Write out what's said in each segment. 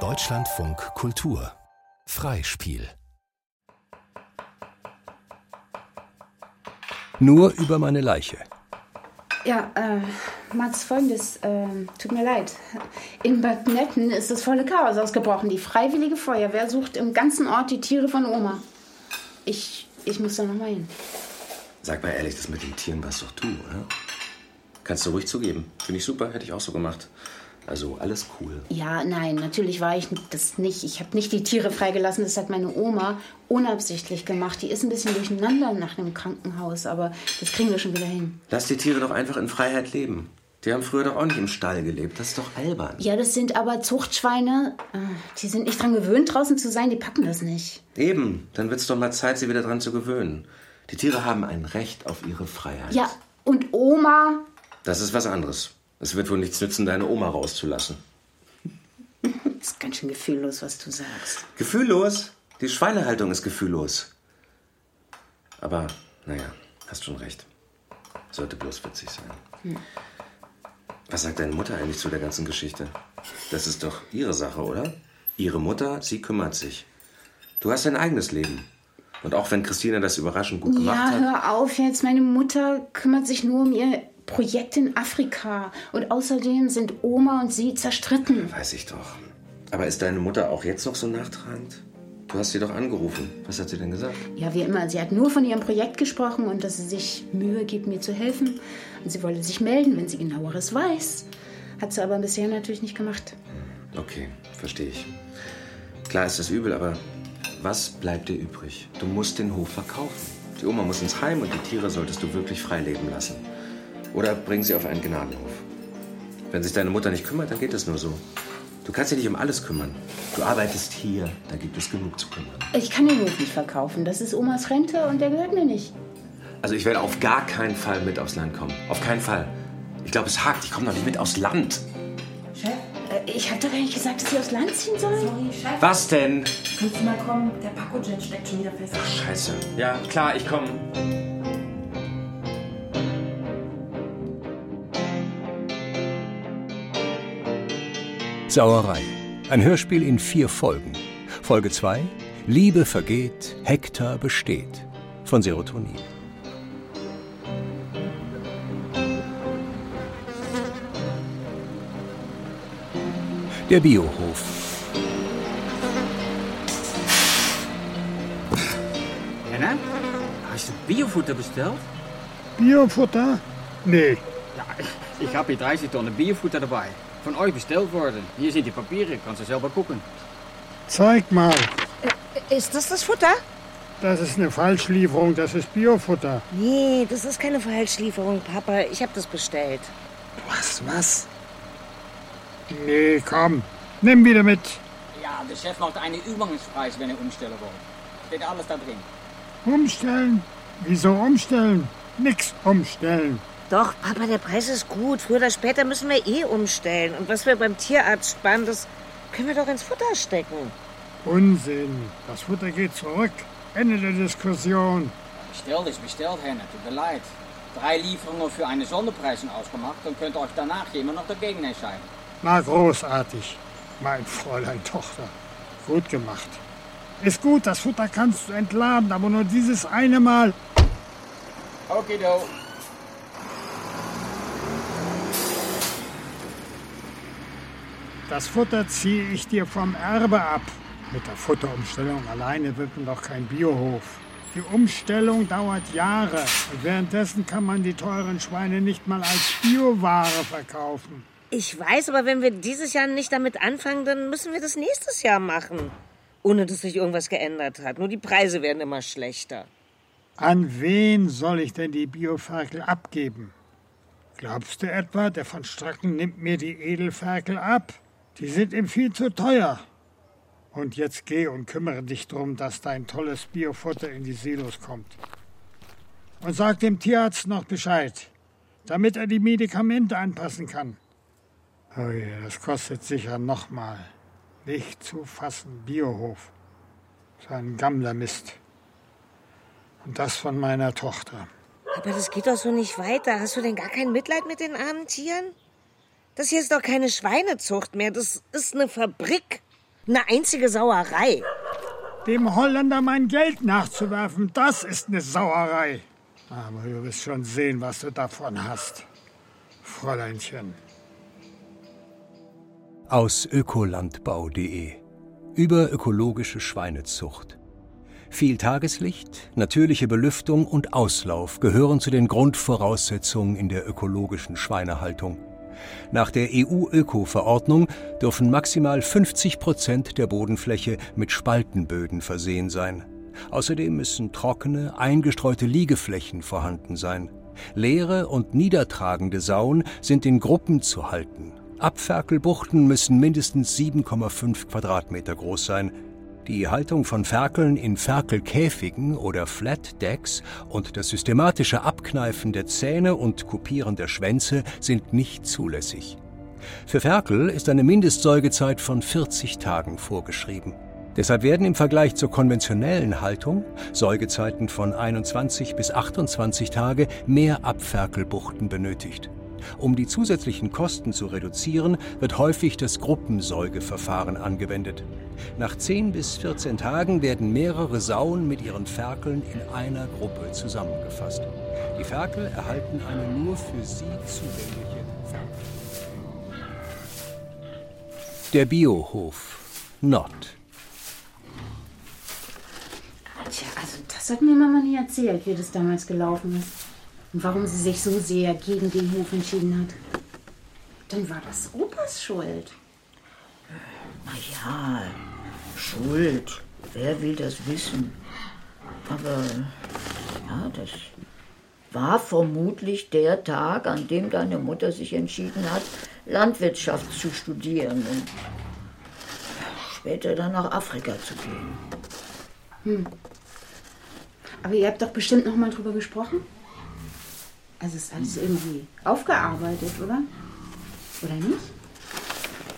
Deutschlandfunk Kultur Freispiel Nur über meine Leiche. Ja, äh, Mats, folgendes, äh, tut mir leid. In Bad Netten ist das volle Chaos ausgebrochen. Die Freiwillige Feuerwehr sucht im ganzen Ort die Tiere von Oma. Ich, ich muss da nochmal hin. Sag mal ehrlich, das mit den Tieren warst doch du, oder? Kannst du ruhig zugeben. Finde ich super, hätte ich auch so gemacht. Also alles cool. Ja, nein, natürlich war ich das nicht. Ich habe nicht die Tiere freigelassen. Das hat meine Oma unabsichtlich gemacht. Die ist ein bisschen durcheinander nach dem Krankenhaus, aber das kriegen wir schon wieder hin. Lass die Tiere doch einfach in Freiheit leben. Die haben früher doch auch nicht im Stall gelebt. Das ist doch albern. Ja, das sind aber Zuchtschweine. Äh, die sind nicht dran gewöhnt, draußen zu sein. Die packen das nicht. Eben. Dann wird es doch mal Zeit, sie wieder dran zu gewöhnen. Die Tiere haben ein Recht auf ihre Freiheit. Ja, und Oma? Das ist was anderes. Es wird wohl nichts nützen, deine Oma rauszulassen. Das ist ganz schön gefühllos, was du sagst. Gefühllos? Die Schweinehaltung ist gefühllos. Aber, naja, hast schon recht. Sollte bloß witzig sein. Hm. Was sagt deine Mutter eigentlich zu der ganzen Geschichte? Das ist doch ihre Sache, oder? Ihre Mutter, sie kümmert sich. Du hast dein eigenes Leben. Und auch wenn Christina das überraschend gut gemacht ja, hat. Ja, hör auf jetzt. Meine Mutter kümmert sich nur um ihr Projekt in Afrika. Und außerdem sind Oma und sie zerstritten. Weiß ich doch. Aber ist deine Mutter auch jetzt noch so nachtragend? Du hast sie doch angerufen. Was hat sie denn gesagt? Ja, wie immer. Sie hat nur von ihrem Projekt gesprochen und dass sie sich Mühe gibt, mir zu helfen. Und sie wolle sich melden, wenn sie genaueres weiß. Hat sie aber bisher natürlich nicht gemacht. Okay, verstehe ich. Klar ist das übel, aber was bleibt dir übrig? Du musst den Hof verkaufen. Die Oma muss ins Heim und die Tiere solltest du wirklich frei leben lassen. Oder bring sie auf einen Gnadenhof. Wenn sich deine Mutter nicht kümmert, dann geht es nur so. Du kannst dich nicht um alles kümmern. Du arbeitest hier, da gibt es genug zu kümmern. Ich kann den Hof nicht verkaufen. Das ist Omas Rente und der gehört mir nicht. Also ich werde auf gar keinen Fall mit aufs Land kommen. Auf keinen Fall. Ich glaube, es hakt. Ich komme noch nicht mit aufs Land. Chef? Äh, ich habe doch gar nicht gesagt, dass Sie aufs Land ziehen sollen. Sorry, Chef. Was denn? Kannst du mal kommen? Der Paco-Jet steckt schon wieder fest. Ach, scheiße. Ja, klar, ich komme. Sauerei. Ein Hörspiel in vier Folgen. Folge 2 Liebe vergeht, Hektar besteht. Von Serotonin. Der Biohof. Henna, hast du Biofutter bestellt? Biofutter? Nee. Ja, ich habe hier 30 Tonnen Biofutter dabei. Von euch bestellt worden. Hier sind die Papiere, kannst du selber gucken. Zeig mal. Ist das das Futter? Das ist eine Falschlieferung, das ist Biofutter. Nee, das ist keine Falschlieferung, Papa. Ich habe das bestellt. Was, was? Nee, komm. Nimm wieder mit. Ja, der Chef macht einen Übungspreis, wenn ihr umstellen wollt. Steht alles da drin. Umstellen? Wieso umstellen? Nix umstellen. Doch, Papa, der Preis ist gut. Früher oder später müssen wir eh umstellen. Und was wir beim Tierarzt sparen, das können wir doch ins Futter stecken. Unsinn. Das Futter geht zurück. Ende der Diskussion. Bestellt ist bestellt, Henne. Tut mir leid. Drei Lieferungen für eine Sonderpreis ausgemacht. Dann könnt ihr euch danach immer noch dagegen entscheiden. Na, großartig. Mein Fräulein Tochter. Gut gemacht. Ist gut, das Futter kannst du entladen, aber nur dieses eine Mal. Okay, do. Das Futter ziehe ich dir vom Erbe ab. Mit der Futterumstellung alleine wird man doch kein Biohof. Die Umstellung dauert Jahre und währenddessen kann man die teuren Schweine nicht mal als Bioware verkaufen. Ich weiß, aber wenn wir dieses Jahr nicht damit anfangen, dann müssen wir das nächstes Jahr machen. Ohne dass sich irgendwas geändert hat. Nur die Preise werden immer schlechter. An wen soll ich denn die Bioferkel abgeben? Glaubst du etwa, der von Stracken nimmt mir die Edelferkel ab? Die sind ihm viel zu teuer. Und jetzt geh und kümmere dich darum, dass dein tolles Biofutter in die Silos kommt. Und sag dem Tierarzt noch Bescheid, damit er die Medikamente anpassen kann. Oh ja, das kostet sicher nochmal. Nicht zu fassen, Biohof. So ein Gammlermist. Und das von meiner Tochter. Aber das geht doch so nicht weiter. Hast du denn gar kein Mitleid mit den armen Tieren? Das hier ist doch keine Schweinezucht mehr. Das ist eine Fabrik. Eine einzige Sauerei. Dem Holländer mein Geld nachzuwerfen, das ist eine Sauerei. Aber du wirst schon sehen, was du davon hast, Fräuleinchen. Aus ökolandbau.de über ökologische Schweinezucht. Viel Tageslicht, natürliche Belüftung und Auslauf gehören zu den Grundvoraussetzungen in der ökologischen Schweinehaltung. Nach der EU-Öko-Verordnung dürfen maximal 50 Prozent der Bodenfläche mit Spaltenböden versehen sein. Außerdem müssen trockene, eingestreute Liegeflächen vorhanden sein. Leere und niedertragende Sauen sind in Gruppen zu halten. Abferkelbuchten müssen mindestens 7,5 Quadratmeter groß sein. Die Haltung von Ferkeln in Ferkelkäfigen oder Flat Decks und das systematische Abkneifen der Zähne und Kupieren der Schwänze sind nicht zulässig. Für Ferkel ist eine Mindestsäugezeit von 40 Tagen vorgeschrieben. Deshalb werden im Vergleich zur konventionellen Haltung Säugezeiten von 21 bis 28 Tage mehr Abferkelbuchten benötigt. Um die zusätzlichen Kosten zu reduzieren, wird häufig das Gruppensäugeverfahren angewendet. Nach 10 bis 14 Tagen werden mehrere Sauen mit ihren Ferkeln in einer Gruppe zusammengefasst. Die Ferkel erhalten eine nur für sie zugängliche Ferkel. Der Biohof Nord. Tja, also das hat mir Mama nie erzählt, wie das damals gelaufen ist. Und warum sie sich so sehr gegen den Hof entschieden hat. Dann war das Opas Schuld. Na ja, Schuld. Wer will das wissen? Aber ja, das war vermutlich der Tag, an dem deine Mutter sich entschieden hat, Landwirtschaft zu studieren und später dann nach Afrika zu gehen. Hm. Aber ihr habt doch bestimmt noch mal drüber gesprochen? Also ist alles irgendwie aufgearbeitet, oder? Oder nicht?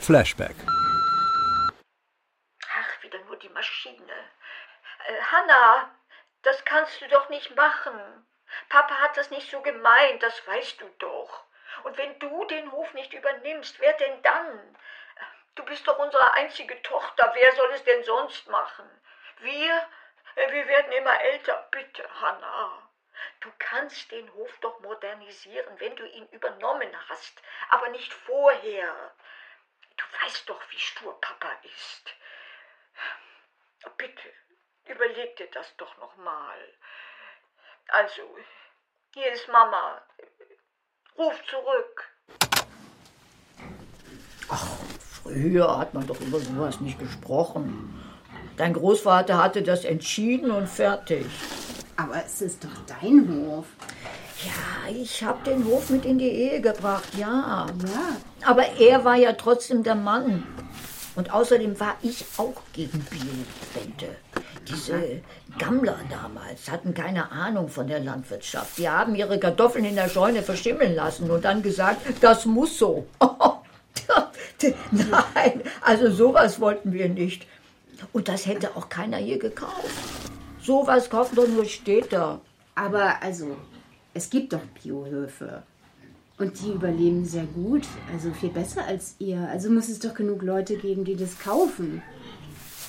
Flashback. Ach, wieder nur die Maschine. Äh, Hanna, das kannst du doch nicht machen. Papa hat das nicht so gemeint, das weißt du doch. Und wenn du den Hof nicht übernimmst, wer denn dann? Du bist doch unsere einzige Tochter, wer soll es denn sonst machen? Wir, äh, wir werden immer älter, bitte, Hanna. Du kannst den Hof doch modernisieren, wenn du ihn übernommen hast, aber nicht vorher. Du weißt doch, wie stur Papa ist. Bitte, überleg dir das doch noch mal. Also, hier ist Mama. Ruf zurück. Ach, früher hat man doch über sowas nicht gesprochen. Dein Großvater hatte das entschieden und fertig. Aber es ist doch dein Hof. Ja, ich habe den Hof mit in die Ehe gebracht, ja. Ja. Aber er war ja trotzdem der Mann. Und außerdem war ich auch gegen Bio-Rente. Diese Gammler damals hatten keine Ahnung von der Landwirtschaft. Die haben ihre Kartoffeln in der Scheune verschimmeln lassen und dann gesagt, das muss so. Nein, also sowas wollten wir nicht. Und das hätte auch keiner hier gekauft. Sowas kaufen doch nur Städter. Aber also, es gibt doch Biohöfe. Und die überleben sehr gut, also viel besser als ihr. Also muss es doch genug Leute geben, die das kaufen.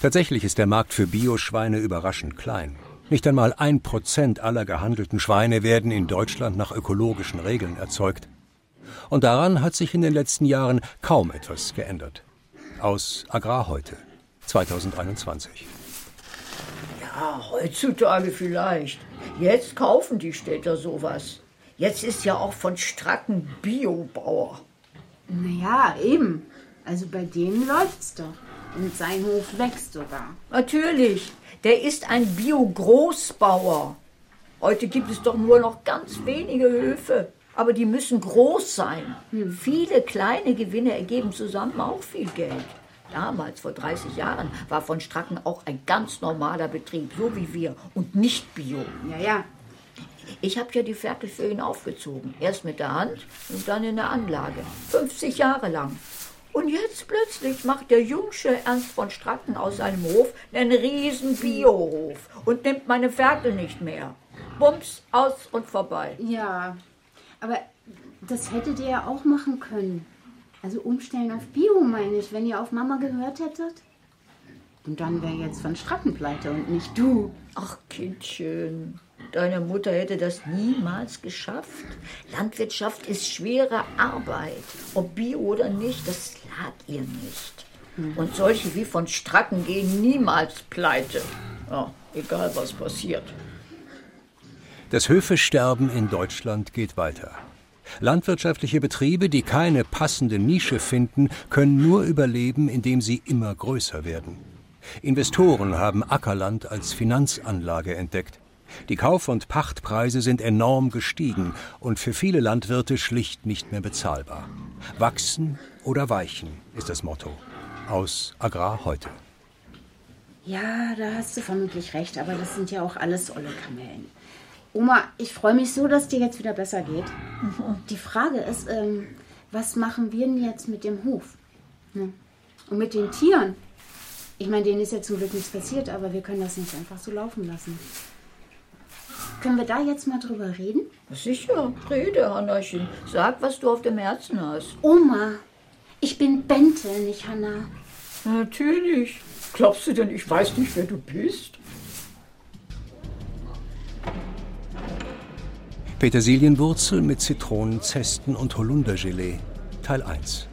Tatsächlich ist der Markt für Bioschweine überraschend klein. Nicht einmal ein Prozent aller gehandelten Schweine werden in Deutschland nach ökologischen Regeln erzeugt. Und daran hat sich in den letzten Jahren kaum etwas geändert. Aus Agrar heute, 2021. Ja, heutzutage vielleicht. Jetzt kaufen die Städter sowas. Jetzt ist ja auch von Stracken Biobauer. Naja, eben. Also bei denen läuft's doch. Und sein Hof wächst sogar. Natürlich. Der ist ein Bio-Großbauer. Heute gibt es doch nur noch ganz wenige Höfe. Aber die müssen groß sein. Viele kleine Gewinne ergeben zusammen auch viel Geld. Damals, vor 30 Jahren, war von Stracken auch ein ganz normaler Betrieb, so wie wir, und nicht Bio. Ja, ja. Ich habe ja die Ferkel für ihn aufgezogen. Erst mit der Hand und dann in der Anlage. 50 Jahre lang. Und jetzt plötzlich macht der Jungsche Ernst von Stracken aus seinem Hof einen riesen Biohof und nimmt meine Ferkel nicht mehr. Bums, aus und vorbei. Ja. Aber das hättet ihr ja auch machen können. Also umstellen auf Bio, meine ich, wenn ihr auf Mama gehört hättet. Und dann wäre jetzt von Stracken pleite und nicht du. Ach, Kindchen, deine Mutter hätte das niemals geschafft. Landwirtschaft ist schwere Arbeit. Ob Bio oder nicht, das lag ihr nicht. Und solche wie von Stracken gehen niemals pleite. Ja, egal was passiert. Das Höfesterben in Deutschland geht weiter. Landwirtschaftliche Betriebe, die keine passende Nische finden, können nur überleben, indem sie immer größer werden. Investoren haben Ackerland als Finanzanlage entdeckt. Die Kauf- und Pachtpreise sind enorm gestiegen und für viele Landwirte schlicht nicht mehr bezahlbar. Wachsen oder weichen ist das Motto. Aus Agrar heute. Ja, da hast du vermutlich recht, aber das sind ja auch alles olle Kamellen. Oma, ich freue mich so, dass dir jetzt wieder besser geht. Die Frage ist, ähm, was machen wir denn jetzt mit dem Hof? Hm. Und mit den Tieren? Ich meine, denen ist ja zum Glück nichts passiert, aber wir können das nicht einfach so laufen lassen. Können wir da jetzt mal drüber reden? Sicher, rede, Hannachen. Sag, was du auf dem Herzen hast. Oma, ich bin Bente, nicht Hanna. Natürlich. Glaubst du denn, ich weiß nicht, wer du bist? Petersilienwurzel mit Zitronenzesten und Holundergelee. Teil 1.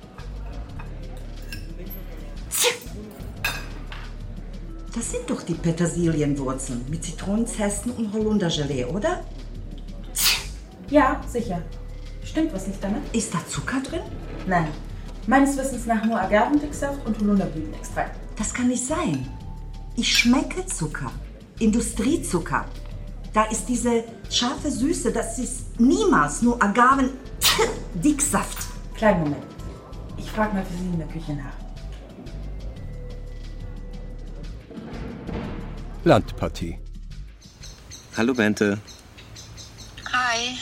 Das sind doch die Petersilienwurzeln mit Zitronenzesten und Holundergelee, oder? Ja, sicher. Stimmt was nicht damit? Ist da Zucker drin? Nein. Meines Wissens nach nur Agavendicksaft und Holunderblütenextrakt. Das kann nicht sein. Ich schmecke Zucker. Industriezucker. Da ist diese scharfe Süße, das ist niemals nur Agaven Dicksaft. Kleinen Moment. Ich frage mal für Sie in der Küche nach. Landpartie. Hallo Bente. Hi.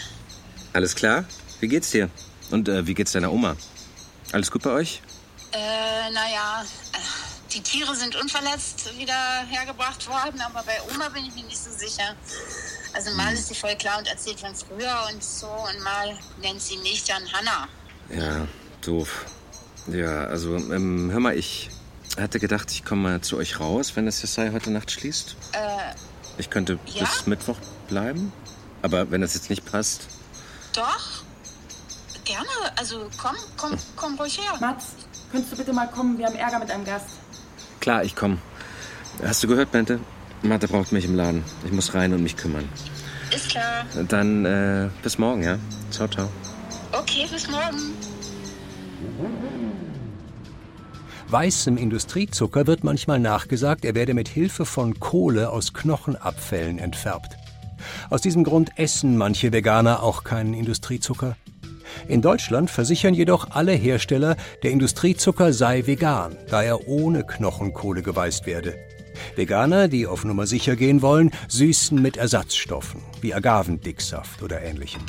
Alles klar? Wie geht's dir? Und äh, wie geht's deiner Oma? Alles gut bei euch? Äh, naja, äh, die Tiere sind unverletzt wieder hergebracht worden, aber bei Oma bin ich mir nicht so sicher. Also mal ist sie voll klar und erzählt von früher und so und mal nennt sie mich dann Hanna. Ja, doof. Ja, also, ähm, hör mal, ich hatte gedacht, ich komme mal zu euch raus, wenn das Yassai heute Nacht schließt. Äh, Ich könnte Ja? bis Mittwoch bleiben. Aber wenn das jetzt nicht passt. doch. Gerne. Also komm, komm, komm ruhig her. Mats, könntest du bitte mal kommen? Wir haben Ärger mit einem Gast. Klar, ich komme. Hast du gehört, Bente? Mathe braucht mich im Laden. Ich muss rein und mich kümmern. Ist klar. Dann äh, bis morgen, ja? Ciao, ciao. Okay, bis morgen. Weißem Industriezucker wird manchmal nachgesagt, er werde mit Hilfe von Kohle aus Knochenabfällen entfärbt. Aus diesem Grund essen manche Veganer auch keinen Industriezucker. In Deutschland versichern jedoch alle Hersteller, der Industriezucker sei vegan, da er ohne Knochenkohle geweißt werde. Veganer, die auf Nummer sicher gehen wollen, süßen mit Ersatzstoffen, wie Agavendicksaft oder ähnlichem.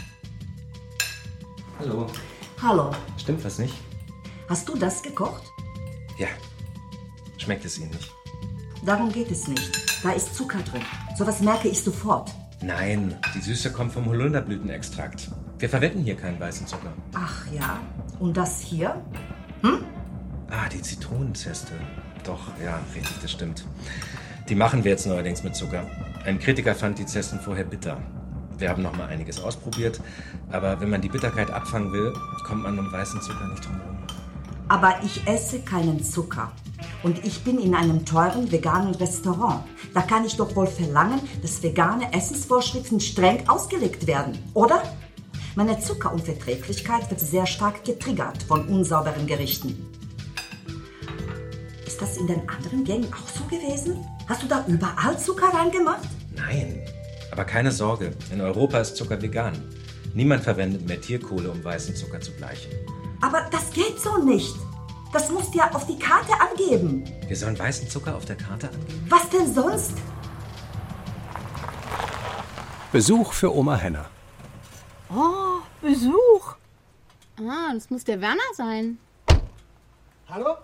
Hallo. Hallo, Stimmt was nicht? hast du das gekocht? Ja. Schmeckt es Ihnen nicht? Darum geht es nicht. Da ist Zucker drin. Sowas merke ich sofort. Nein, die Süße kommt vom Holunderblütenextrakt. Wir verwenden hier keinen weißen Zucker. Ach ja. Und das hier? Ah, die Zitronenzeste. Doch, ja, richtig, das stimmt. Die machen wir jetzt neuerdings mit Zucker. Ein Kritiker fand die Zesten vorher bitter. Wir haben noch mal einiges ausprobiert, aber wenn man die Bitterkeit abfangen will, kommt man um weißen Zucker nicht drum herum. Aber ich esse keinen Zucker. Und ich bin in einem teuren veganen Restaurant. Da kann ich doch wohl verlangen, dass vegane Essensvorschriften streng ausgelegt werden, oder? Meine Zuckerunverträglichkeit wird sehr stark getriggert von unsauberen Gerichten. Ist das in den anderen Gängen auch so gewesen? Hast du da überall Zucker reingemacht? Nein, aber keine Sorge, in Europa ist Zucker vegan. Niemand verwendet mehr Tierkohle, um weißen Zucker zu bleichen. Aber das geht so nicht. Das musst du ja auf die Karte angeben. Wir sollen weißen Zucker auf der Karte angeben? Was denn sonst? Besuch für Oma Henna. Oh, Besuch. Ah, das muss der Werner sein. Hallo,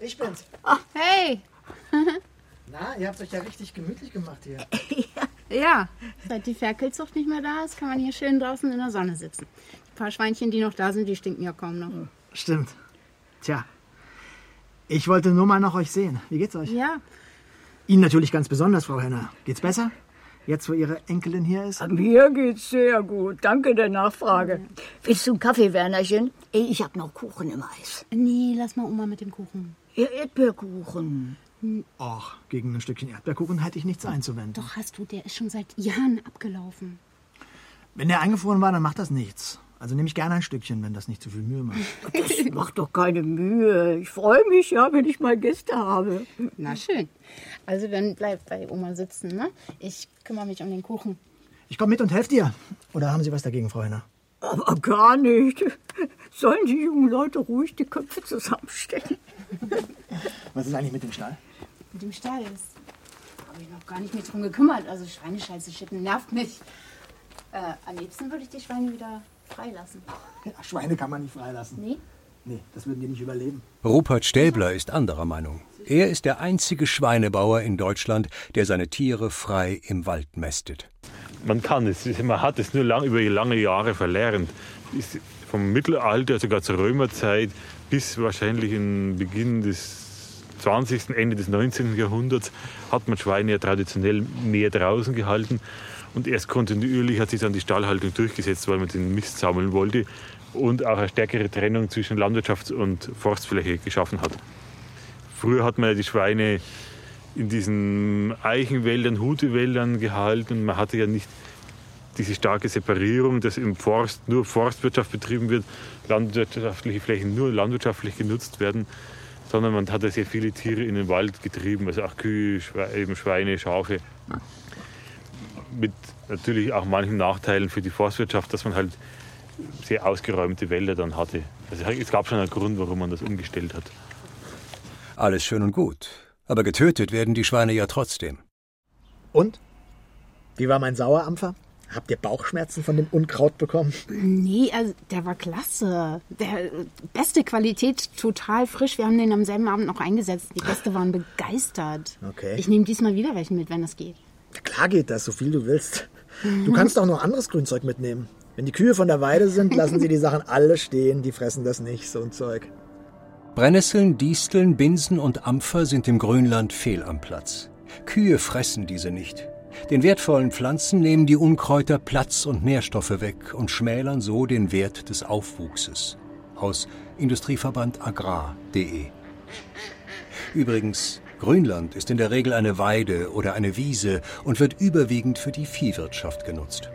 ich bin's. Hey. Na, ihr habt euch ja richtig gemütlich gemacht hier. Ja, seit die Ferkelzucht nicht mehr da ist, kann man hier schön draußen in der Sonne sitzen. Die paar Schweinchen, die noch da sind, die stinken ja kaum noch. Stimmt. Tja, ich wollte nur mal nach euch sehen. Wie geht's euch? Ja. Ihnen natürlich ganz besonders, Frau Henner. Geht's besser? Jetzt, wo Ihre Enkelin hier ist? Mir geht's sehr gut. Danke der Nachfrage. Willst du einen Kaffee, Wernerchen? Ey, ich hab noch Kuchen im Eis. Nee, lass mal Oma mit dem Kuchen. Ihr Erdbeerkuchen. Och, gegen ein Stückchen Erdbeerkuchen hätte ich nichts einzuwenden. Doch hast du, der ist schon seit Jahren abgelaufen. Wenn der eingefroren war, dann macht das nichts. Also nehme ich gerne ein Stückchen, wenn das nicht zu viel Mühe macht. Das macht doch keine Mühe. Ich freue mich ja, wenn ich mal Gäste habe. Na schön. Also dann bleib bei Oma sitzen, ne? Ich kümmere mich um den Kuchen. Ich komme mit und helfe dir. Oder haben Sie was dagegen, Frau Henner? Aber gar nicht. Sollen die jungen Leute ruhig die Köpfe zusammenstecken? Was ist eigentlich mit dem Stall? Mit dem Stall ist. Habe ich noch gar nicht mehr drum gekümmert. Also Schweinescheiße schippen nervt mich. Äh, am liebsten würde ich die Schweine wieder freilassen. Ja, Schweine kann man nicht freilassen. Nee? Nee, das würden die nicht überleben. Rupert Stäbler ist anderer Meinung. Er ist der einzige Schweinebauer in Deutschland, der seine Tiere frei im Wald mästet. Man kann es, man hat es nur lang, über lange Jahre verlernt. Ist vom Mittelalter, sogar zur Römerzeit, bis wahrscheinlich im Beginn des 20., Ende des 19. Jahrhunderts hat man Schweine ja traditionell mehr draußen gehalten. Und erst kontinuierlich hat sich dann die Stallhaltung durchgesetzt, weil man den Mist sammeln wollte und auch eine stärkere Trennung zwischen Landwirtschafts- und Forstfläche geschaffen hat. Früher hat man ja die Schweine in diesen Eichenwäldern, Hutewäldern gehalten. und Man hatte ja nicht diese starke Separierung, dass im Forst nur Forstwirtschaft betrieben wird, landwirtschaftliche Flächen nur landwirtschaftlich genutzt werden, sondern man hat ja sehr viele Tiere in den Wald getrieben, also auch Kühe, Schweine, Schafe. Mit natürlich auch manchen Nachteilen für die Forstwirtschaft, dass man halt sehr ausgeräumte Wälder dann hatte. Also es gab schon einen Grund, warum man das umgestellt hat. Alles schön und gut. Aber getötet werden die Schweine ja trotzdem. Und? Wie war mein Sauerampfer? Habt ihr Bauchschmerzen von dem Unkraut bekommen? Nee, also der war klasse. Der beste Qualität, total frisch. Wir haben den am selben Abend noch eingesetzt. Die Gäste waren begeistert. Okay. Ich nehme diesmal wieder welchen mit, wenn das geht. Klar geht das, so viel du willst. Du kannst auch noch anderes Grünzeug mitnehmen. Wenn die Kühe von der Weide sind, lassen sie die Sachen alle stehen. Die fressen das nicht, so ein Zeug. Brennnesseln, Disteln, Binsen und Ampfer sind im Grünland fehl am Platz. Kühe fressen diese nicht. Den wertvollen Pflanzen nehmen die Unkräuter Platz und Nährstoffe weg und schmälern so den Wert des Aufwuchses. Aus Industrieverband Agrar.de. Übrigens, Grünland ist in der Regel eine Weide oder eine Wiese und wird überwiegend für die Viehwirtschaft genutzt.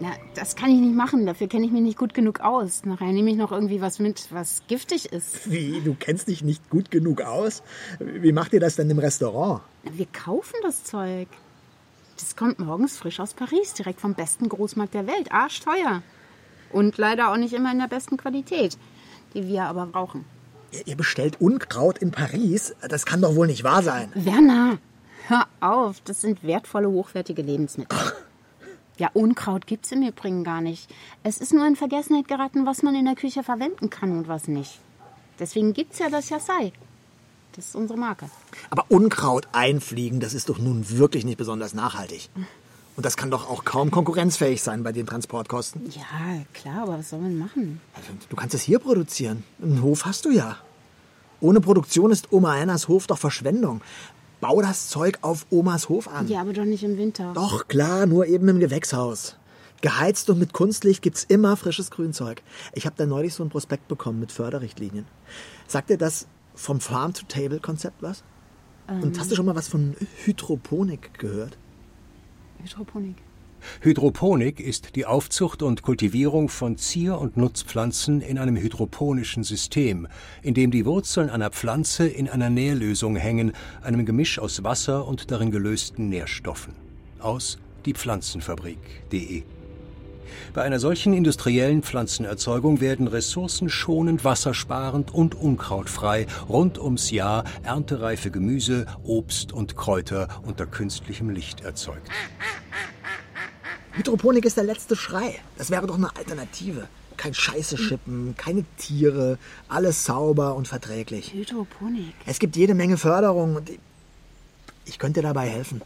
Na, das kann ich nicht machen. Dafür kenne ich mich nicht gut genug aus. Nachher nehme ich noch irgendwie was mit, was giftig ist. Wie, du kennst dich nicht gut genug aus? Wie macht ihr das denn im Restaurant? Wir kaufen das Zeug. Das kommt morgens frisch aus Paris, direkt vom besten Großmarkt der Welt. Arschteuer. Und leider auch nicht immer in der besten Qualität, die wir aber brauchen. Ihr, bestellt Unkraut in Paris? Das kann doch wohl nicht wahr sein. Werner, hör auf. Das sind wertvolle, hochwertige Lebensmittel. Ja, Unkraut gibt's im Übrigen gar nicht. Es ist nur in Vergessenheit geraten, was man in der Küche verwenden kann und was nicht. Deswegen gibt's ja das Yassai. Das ist unsere Marke. Aber Unkraut einfliegen, das ist doch nun wirklich nicht besonders nachhaltig. Und das kann doch auch kaum konkurrenzfähig sein bei den Transportkosten. Ja, klar, aber was soll man machen? Du kannst es hier produzieren. Einen Hof hast du ja. Ohne Produktion ist Oma Annas Hof doch Verschwendung. Bau das Zeug auf Omas Hof an. Ja, aber doch nicht im Winter. Doch, klar, nur eben im Gewächshaus. Geheizt und mit Kunstlicht gibt's immer frisches Grünzeug. Ich habe da neulich so ein Prospekt bekommen mit Förderrichtlinien. Sagt dir das vom Farm-to-Table-Konzept was? Ähm. Und hast du schon mal was von Hydroponik gehört? Hydroponik. Hydroponik ist die Aufzucht und Kultivierung von Zier- und Nutzpflanzen in einem hydroponischen System, in dem die Wurzeln einer Pflanze in einer Nährlösung hängen, einem Gemisch aus Wasser und darin gelösten Nährstoffen. Aus diepflanzenfabrik.de bei einer solchen industriellen Pflanzenerzeugung werden ressourcenschonend, wassersparend und unkrautfrei rund ums Jahr erntereife Gemüse, Obst und Kräuter unter künstlichem Licht erzeugt. Hydroponik ist der letzte Schrei. Das wäre doch eine Alternative. Kein Scheiße schippen, keine Tiere, alles sauber und verträglich. Hydroponik. Es gibt jede Menge Förderung und ich- könnte dir dabei helfen.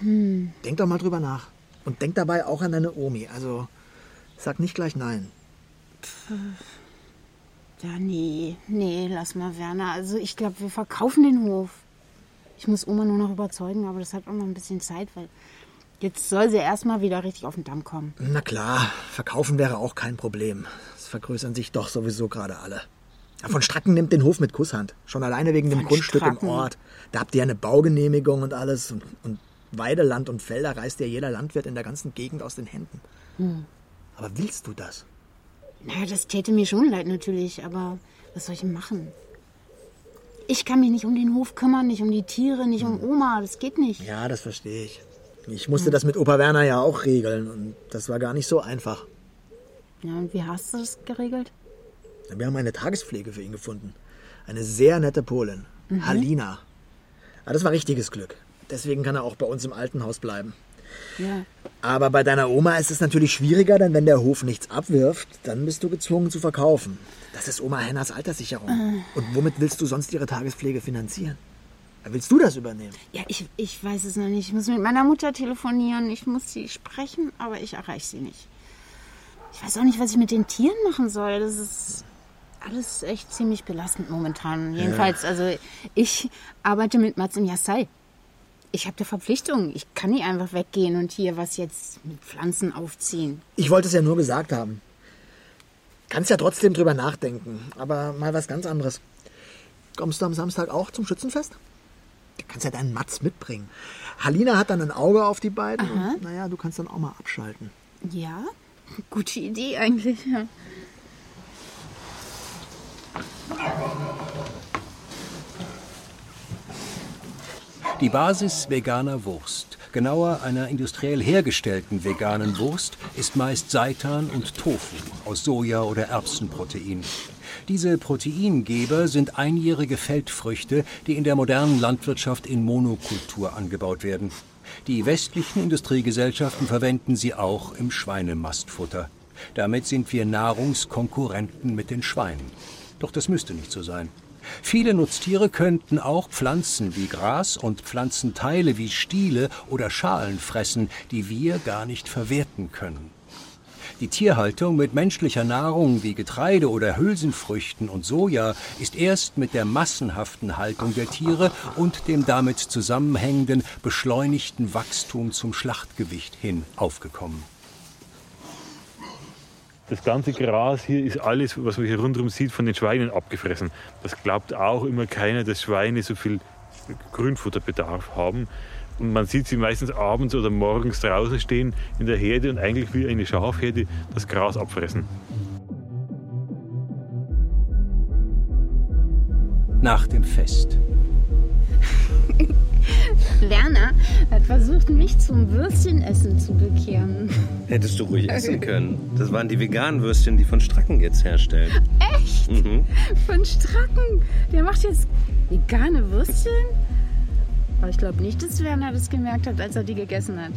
Hm. Denk doch mal drüber nach. Und denk dabei auch an deine Omi. Also sag nicht gleich nein. Ja, nee, nee, lass mal, Werner. Also ich glaube, wir verkaufen den Hof. Ich muss Oma nur noch überzeugen, aber das hat auch noch ein bisschen Zeit, weil jetzt soll sie erstmal wieder richtig auf den Damm kommen. Na klar, verkaufen wäre auch kein Problem. Es vergrößern sich doch sowieso gerade alle. Von Stracken nimmt den Hof mit Kusshand. Schon alleine wegen dem Von Grundstück Stracken? im Ort. Da habt ihr ja eine Baugenehmigung und alles. Und, und Weideland und Felder reißt ja jeder Landwirt in der ganzen Gegend aus den Händen. Hm. Aber willst du das? Naja, das täte mir schon leid natürlich, aber was soll ich machen? Ich kann mich nicht um den Hof kümmern, nicht um die Tiere, nicht um Oma. Das geht nicht. Ja, das verstehe ich. Ich musste das mit Opa Werner ja auch regeln. Und das war gar nicht so einfach. Ja, und wie hast du das geregelt? Wir haben eine Tagespflege für ihn gefunden. Eine sehr nette Polin. Mhm. Halina. Ja, das war richtiges Glück. Deswegen kann er auch bei uns im alten Haus bleiben. Ja. Aber bei deiner Oma ist es natürlich schwieriger, denn wenn der Hof nichts abwirft, dann bist du gezwungen zu verkaufen. Das ist Oma Hennas Alterssicherung. Äh. Und womit willst du sonst ihre Tagespflege finanzieren? Willst du das übernehmen? Ja, ich, ich weiß es noch nicht. Ich muss mit meiner Mutter telefonieren. Ich muss sie sprechen, aber ich erreiche sie nicht. Ich weiß auch nicht, was ich mit den Tieren machen soll. Das ist alles echt ziemlich belastend momentan. Jedenfalls, also ich arbeite mit Mats im Yassai. Ich habe eine Verpflichtung. Ich kann nicht einfach weggehen und hier was jetzt mit Pflanzen aufziehen. Ich wollte es ja nur gesagt haben. Kannst ja trotzdem drüber nachdenken. Aber mal was ganz anderes. Kommst du am Samstag auch zum Schützenfest? Du kannst ja deinen Mats mitbringen. Halina hat dann ein Auge auf die beiden. Aha. Und, naja, du kannst dann auch mal abschalten. Ja, gute Idee eigentlich. Ja. Die Basis veganer Wurst, genauer einer industriell hergestellten veganen Wurst, ist meist Seitan und Tofu aus Soja- oder Erbsenprotein. Diese Proteingeber sind einjährige Feldfrüchte, die in der modernen Landwirtschaft in Monokultur angebaut werden. Die westlichen Industriegesellschaften verwenden sie auch im Schweinemastfutter. Damit sind wir Nahrungskonkurrenten mit den Schweinen. Doch das müsste nicht so sein. Viele Nutztiere könnten auch Pflanzen wie Gras und Pflanzenteile wie Stiele oder Schalen fressen, die wir gar nicht verwerten können. Die Tierhaltung mit menschlicher Nahrung wie Getreide oder Hülsenfrüchten und Soja ist erst mit der massenhaften Haltung der Tiere und dem damit zusammenhängenden beschleunigten Wachstum zum Schlachtgewicht hin aufgekommen. Das ganze Gras hier ist alles, was man hier rundherum sieht, von den Schweinen abgefressen. Das glaubt auch immer keiner, dass Schweine so viel Grünfutterbedarf haben. Und man sieht sie meistens abends oder morgens draußen stehen in der Herde und eigentlich wie eine Schafherde das Gras abfressen. Nach dem Fest. Werner hat versucht, mich zum Würstchenessen zu bekehren. Hättest du ruhig essen können. Das waren die veganen Würstchen, die von Stracken jetzt herstellen. Echt? Mhm. Von Stracken. Der macht jetzt vegane Würstchen? Aber ich glaube nicht, dass Werner das gemerkt hat, als er die gegessen hat.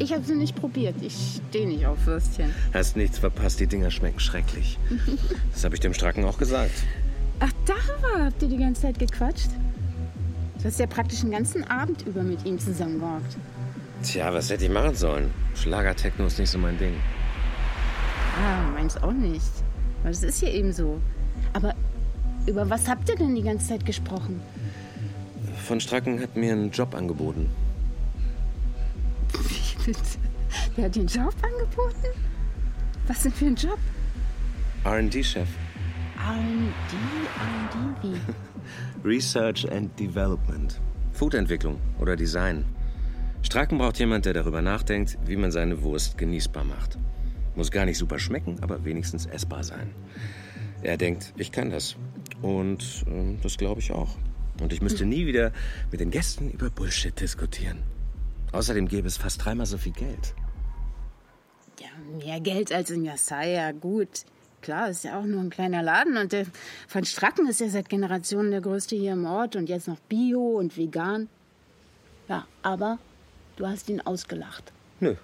Ich habe sie nicht probiert. Ich stehe nicht auf Würstchen. Hast nichts verpasst, die Dinger schmecken schrecklich. Das habe ich dem Stracken auch gesagt. Ach, darüber habt ihr die ganze Zeit gequatscht? Du hast ja praktisch den ganzen Abend über mit ihm zusammengehockt. Tja, was hätte ich machen sollen? Schlagertechno ist nicht so mein Ding. Ah, meins auch nicht. Aber das ist ja eben so. Aber über was habt ihr denn die ganze Zeit gesprochen? Von Stracken hat mir einen Job angeboten. Wie bitte? Der hat den Job angeboten? Was denn für ein Job? RD-Chef. R&D, R&D, wie? Research and Development. Foodentwicklung oder Design. Stracken braucht jemand, der darüber nachdenkt, wie man seine Wurst genießbar macht. Muss gar nicht super schmecken, aber wenigstens essbar sein. Er denkt, ich kann das. Und ähm, das glaube ich auch. Und ich müsste nie wieder mit den Gästen über Bullshit diskutieren. Außerdem gäbe es fast dreimal so viel Geld. Ja, mehr Geld als in Yassai, ja gut. Klar, ist ja auch nur ein kleiner Laden und der Van Stracken ist ja seit Generationen der größte hier im Ort und jetzt noch Bio und vegan. Ja, aber du hast ihn ausgelacht. Nö.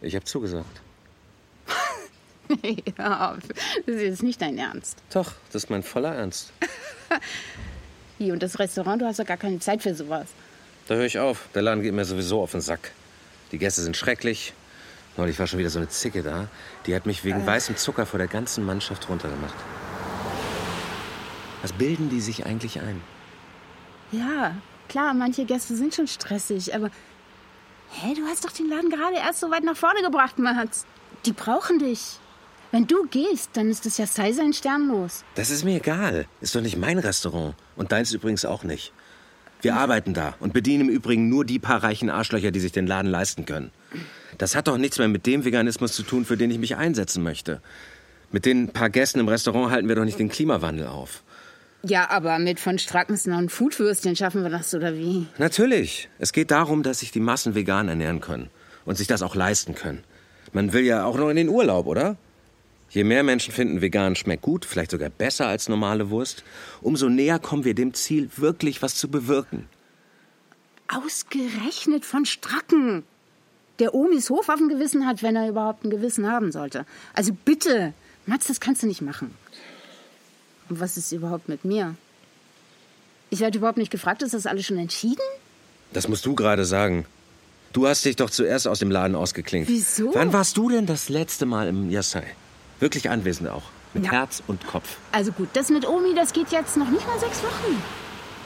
Ich habe zugesagt. ja, das ist jetzt nicht dein Ernst. Doch, das ist mein voller Ernst. Hier und das Restaurant, du hast ja gar keine Zeit für sowas. Da höre ich auf. Der Laden geht mir sowieso auf den Sack. Die Gäste sind schrecklich. Neulich war schon wieder so eine Zicke da. Die hat mich wegen Äh. weißem Zucker vor der ganzen Mannschaft runtergemacht. Was bilden die sich eigentlich ein? Ja, klar, manche Gäste sind schon stressig, aber. Hä, du hast doch den Laden gerade erst so weit nach vorne gebracht, Mats. Die brauchen dich. Wenn du gehst, dann ist das ja sei sein Stern los. Das ist mir egal. Ist doch nicht mein Restaurant. Und deins übrigens auch nicht. Wir arbeiten da und bedienen im Übrigen nur die paar reichen Arschlöcher, die sich den Laden leisten können. Das hat doch nichts mehr mit dem Veganismus zu tun, für den ich mich einsetzen möchte. Mit den paar Gästen im Restaurant halten wir doch nicht den Klimawandel auf. Ja, aber mit von Strackens und Foodwürstchen schaffen wir das, oder wie? Natürlich. Es geht darum, dass sich die Massen vegan ernähren können und sich das auch leisten können. Man will ja auch noch in den Urlaub, oder? Je mehr Menschen finden, vegan schmeckt gut, vielleicht sogar besser als normale Wurst, umso näher kommen wir dem Ziel, wirklich was zu bewirken. Ausgerechnet von Stracken. Der Omis Hof auf dem Gewissen hat, wenn er überhaupt ein Gewissen haben sollte. Also bitte, Mats, das kannst du nicht machen. Und was ist überhaupt mit mir? Ich werde überhaupt nicht gefragt, ist das alles schon entschieden? Das musst du gerade sagen. Du hast dich doch zuerst aus dem Laden ausgeklinkt. Wieso? Wann warst du denn das letzte Mal im Yasai? Wirklich anwesend auch. Mit Ja. Herz und Kopf. Also gut, das mit Omi, das geht jetzt noch nicht mal sechs Wochen.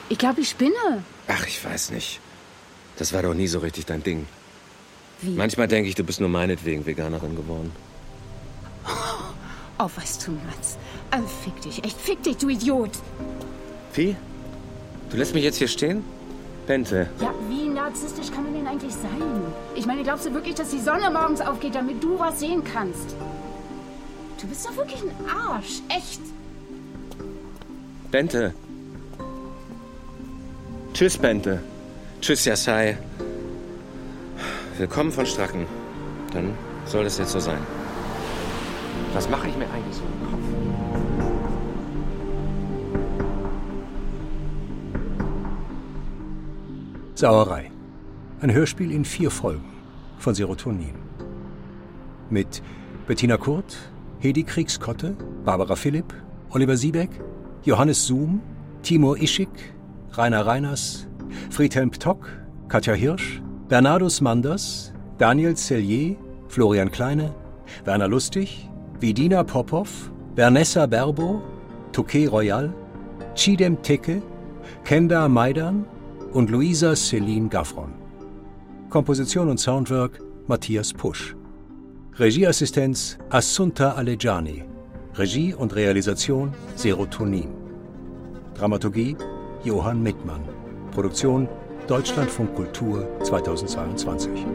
Ich glaube, ich spinne. Ach, ich weiß nicht. Das war doch nie so richtig dein Ding. Wie? Manchmal denke ich, du bist nur meinetwegen Veganerin geworden. Oh, weißt du, Mats. Also fick dich, echt fick dich, du Idiot. Wie? Du lässt mich jetzt hier stehen? Bente, Ja, wie narzisstisch kann man denn eigentlich sein? Ich meine, glaubst du wirklich, dass die Sonne morgens aufgeht, damit du was sehen kannst? Du bist doch wirklich ein Arsch, echt. Bente. Tschüss, Bente. Tschüss, Yasai. Willkommen von Stracken. Dann soll das jetzt so sein. Was mache ich mir eigentlich so im Kopf? Sauerei. Ein Hörspiel in vier Folgen von Serotonin. Mit Bettina Kurt, Hedi Kriegskotte, Barbara Philipp, Oliver Siebeck, Johannes Zoom, Timur Ischik, Rainer Reiners, Friedhelm Ptock, Katja Hirsch, Bernardus Manders, Daniel Cellier, Florian Kleine, Werner Lustig, Vidina Popov, Vernessa Berbo, Touquet Royal, Chidem Teke, Kenda Maidan und Luisa Celine Gaffron. Komposition und Soundwork Matthias Pusch. Regieassistenz Assunta Alejani. Regie und Realisation Serotonin. Dramaturgie Johann Mittmann. Produktion Deutschlandfunk Kultur 2022.